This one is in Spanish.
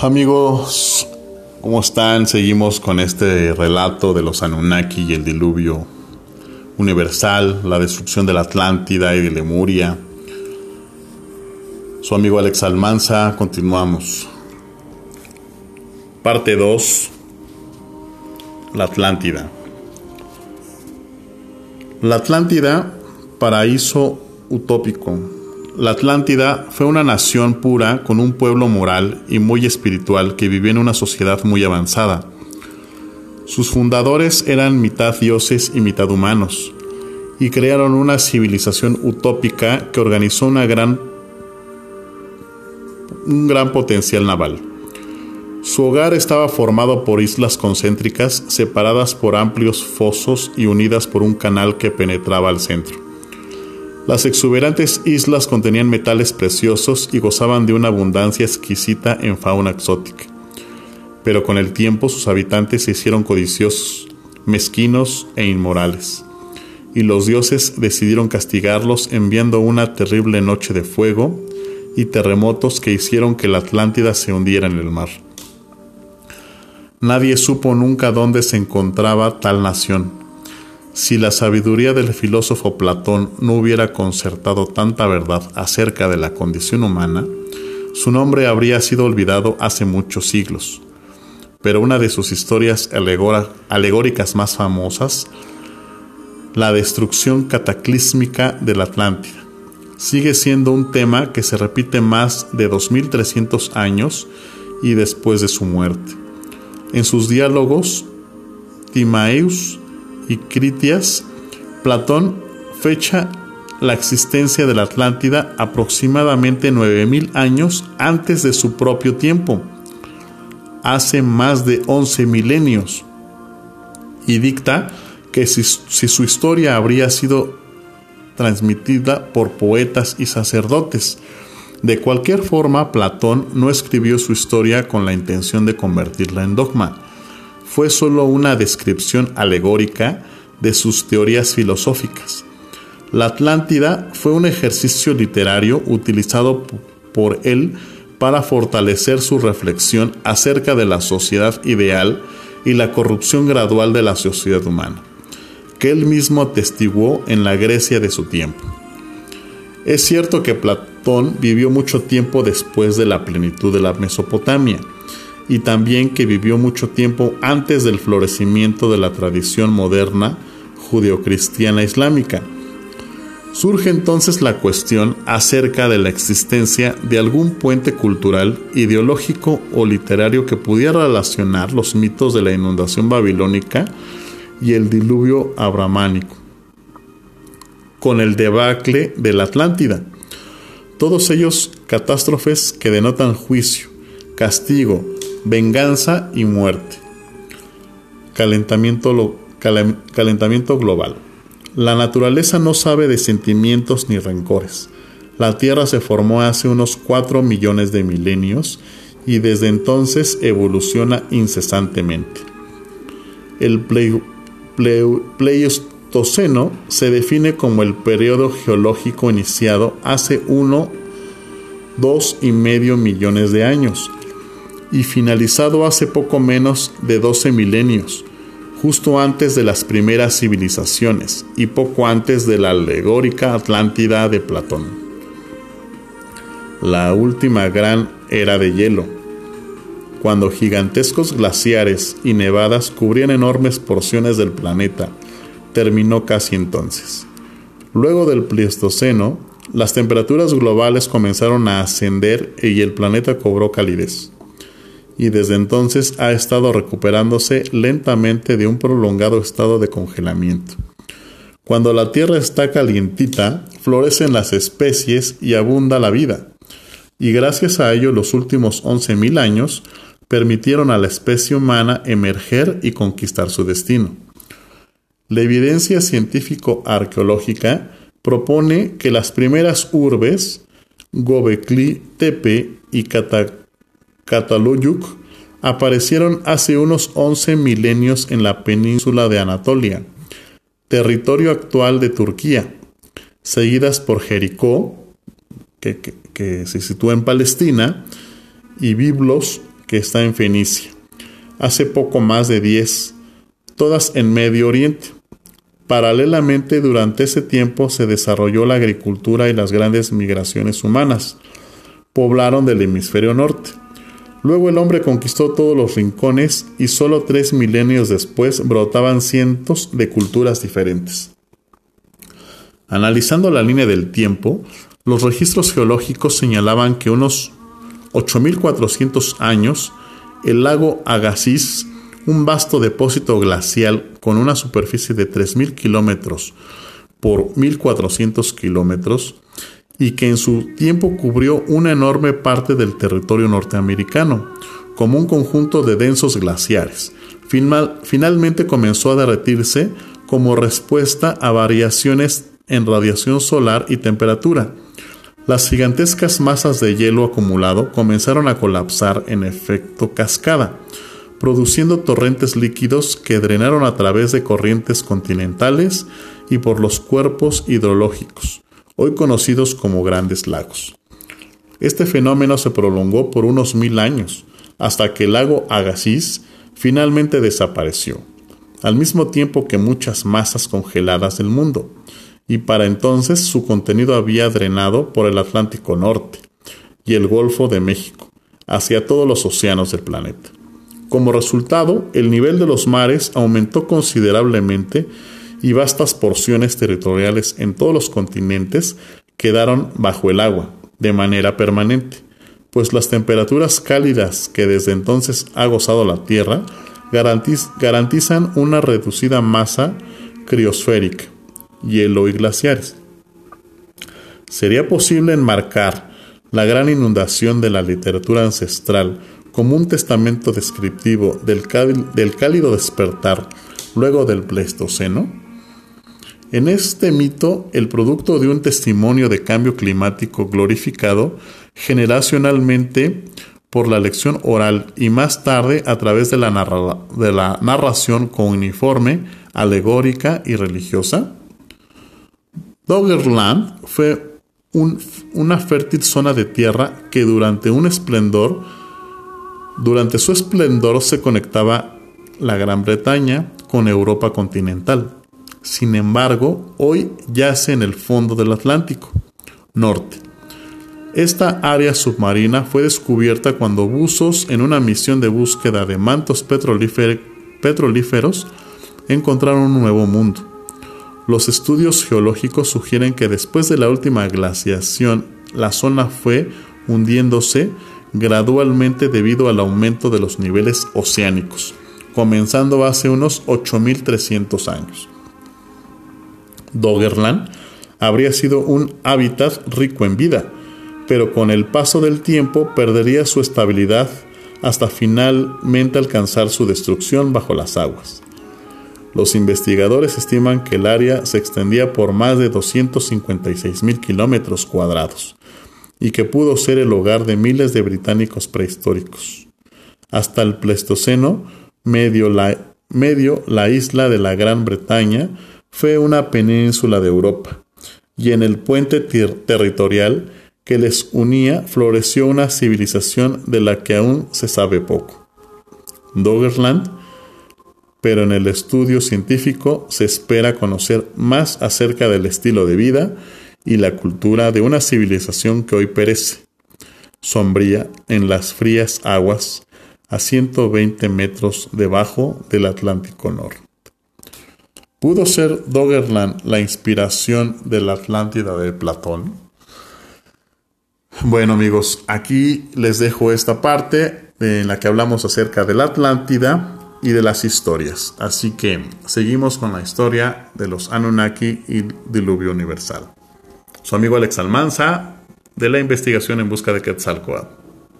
Amigos, ¿cómo están? Seguimos con este relato de los Anunnaki y el diluvio universal, la destrucción de la Atlántida y de Lemuria. Su amigo Alex Almanza, continuamos. Parte 2. La Atlántida. La Atlántida, paraíso utópico. La Atlántida fue una nación pura con un pueblo moral y muy espiritual que vivía en una sociedad muy avanzada. Sus fundadores eran mitad dioses y mitad humanos, y crearon una civilización utópica que organizó una gran, un gran potencial naval. Su hogar estaba formado por islas concéntricas separadas por amplios fosos y unidas por un canal que penetraba al centro. Las exuberantes islas contenían metales preciosos y gozaban de una abundancia exquisita en fauna exótica. Pero con el tiempo sus habitantes se hicieron codiciosos, mezquinos e inmorales, y los dioses decidieron castigarlos enviando una terrible noche de fuego y terremotos que hicieron que la Atlántida se hundiera en el mar. Nadie supo nunca dónde se encontraba tal nación. Si la sabiduría del filósofo Platón no hubiera concertado tanta verdad acerca de la condición humana, su nombre habría sido olvidado hace muchos siglos. Pero una de sus historias alegóricas más famosas, la destrucción cataclísmica de la Atlántida, sigue siendo un tema que se repite más de 2300 años y después de su muerte. En sus diálogos, Timaeus y Critias, Platón fecha la existencia de la Atlántida aproximadamente 9000 años antes de su propio tiempo, hace más de 11 milenios, y dicta que si, si, su historia habría sido transmitida por poetas y sacerdotes, de cualquier forma, Platón no escribió su historia con la intención de convertirla en dogma. Fue solo una descripción alegórica de sus teorías filosóficas. La Atlántida fue un ejercicio literario utilizado por él para fortalecer su reflexión acerca de la sociedad ideal y la corrupción gradual de la sociedad humana, que él mismo atestiguó en la Grecia de su tiempo. Es cierto que Platón vivió mucho tiempo después de la plenitud de la Mesopotamia y también que vivió mucho tiempo antes del florecimiento de la tradición moderna judeocristiana islámica. Surge entonces la cuestión acerca de la existencia de algún puente cultural, ideológico o literario que pudiera relacionar los mitos de la inundación babilónica y el diluvio abramánico con el debacle de la Atlántida. Todos ellos catástrofes que denotan juicio, castigo, venganza y muerte. Calentamiento, global. La naturaleza no sabe de sentimientos ni rencores. La Tierra se formó hace unos 4 millones de milenios y desde entonces evoluciona incesantemente. El Pleistoceno se define como el periodo geológico iniciado hace uno, dos y medio millones de años y finalizado hace poco menos de 12 milenios, justo antes de las primeras civilizaciones y poco antes de la alegórica Atlántida de Platón. La última gran era de hielo, cuando gigantescos glaciares y nevadas cubrían enormes porciones del planeta, terminó casi entonces. Luego del Pleistoceno, las temperaturas globales comenzaron a ascender y el planeta cobró calidez. Y desde entonces ha estado recuperándose lentamente de un prolongado estado de congelamiento. Cuando la Tierra está calientita, florecen las especies y abunda la vida. Y gracias a ello los últimos 11.000 años permitieron a la especie humana emerger y conquistar su destino. La evidencia científico-arqueológica propone que las primeras urbes, Gobekli Tepe y Kataloyuk, aparecieron hace unos 11 milenios en la península de Anatolia, territorio actual de Turquía, seguidas por Jericó, que, que se sitúa en Palestina, y Biblos, que está en Fenicia. Hace poco más de 10, todas en Medio Oriente. Paralelamente, durante ese tiempo se desarrolló la agricultura y las grandes migraciones humanas. Poblaron del hemisferio norte. Luego el hombre conquistó todos los rincones y solo tres milenios después brotaban cientos de culturas diferentes. Analizando la línea del tiempo, los registros geológicos señalaban que unos 8.400 años, el lago Agassiz, un vasto depósito glacial con una superficie de 3.000 kilómetros por 1.400 kilómetros, y que en su tiempo cubrió una enorme parte del territorio norteamericano, como un conjunto de densos glaciares. finalmente comenzó a derretirse como respuesta a variaciones en radiación solar y temperatura. Las gigantescas masas de hielo acumulado comenzaron a colapsar en efecto cascada, produciendo torrentes líquidos que drenaron a través de corrientes continentales y por los cuerpos hidrológicos, hoy conocidos como grandes lagos. Este fenómeno se prolongó por unos mil años, hasta que el lago Agassiz finalmente desapareció, al mismo tiempo que muchas masas congeladas del mundo y para entonces su contenido había drenado por el Atlántico Norte y el Golfo de México hacia todos los océanos del planeta. Como resultado, el nivel de los mares aumentó considerablemente y vastas porciones territoriales en todos los continentes quedaron bajo el agua de manera permanente, pues las temperaturas cálidas que desde entonces ha gozado la Tierra garantizan una reducida masa criosférica hielo y glaciares. ¿Sería posible enmarcar la gran inundación de la literatura ancestral como un testamento descriptivo del, cálido despertar luego del Pleistoceno? En este mito, el producto de un testimonio de cambio climático glorificado generacionalmente por la lección oral y más tarde a través de la, de la narración uniforme, alegórica y religiosa? Doggerland fue una fértil zona de tierra que durante un esplendor, durante su esplendor se conectaba la Gran Bretaña con Europa continental. Sin embargo, hoy yace en el fondo del Atlántico Norte. Esta área submarina fue descubierta cuando buzos en una misión de búsqueda de mantos petrolíferos encontraron un nuevo mundo. Los estudios geológicos sugieren que después de la última glaciación, la zona fue hundiéndose gradualmente debido al aumento de los niveles oceánicos, comenzando hace unos 8.300 años. Doggerland habría sido un hábitat rico en vida, pero con el paso del tiempo perdería su estabilidad hasta finalmente alcanzar su destrucción bajo las aguas. Los investigadores estiman que el área se extendía por más de 256 mil kilómetros cuadrados y que pudo ser el hogar de miles de británicos prehistóricos. Hasta el Pleistoceno medio la, medio, la isla de la Gran Bretaña fue una península de Europa, y en el puente territorial que les unía floreció una civilización de la que aún se sabe poco. Doggerland pero en el estudio científico se espera conocer más acerca del estilo de vida y la cultura de una civilización que hoy perece, sombría en las frías aguas a 120 metros debajo del Atlántico Norte. ¿Pudo ser Doggerland la inspiración de la Atlántida de Platón? Bueno amigos, aquí les dejo esta parte en la que hablamos acerca de la Atlántida y de las historias. Así que seguimos con la historia de los Anunnaki y diluvio universal. Su amigo Alex Almanza de la investigación en busca de Quetzalcoatl.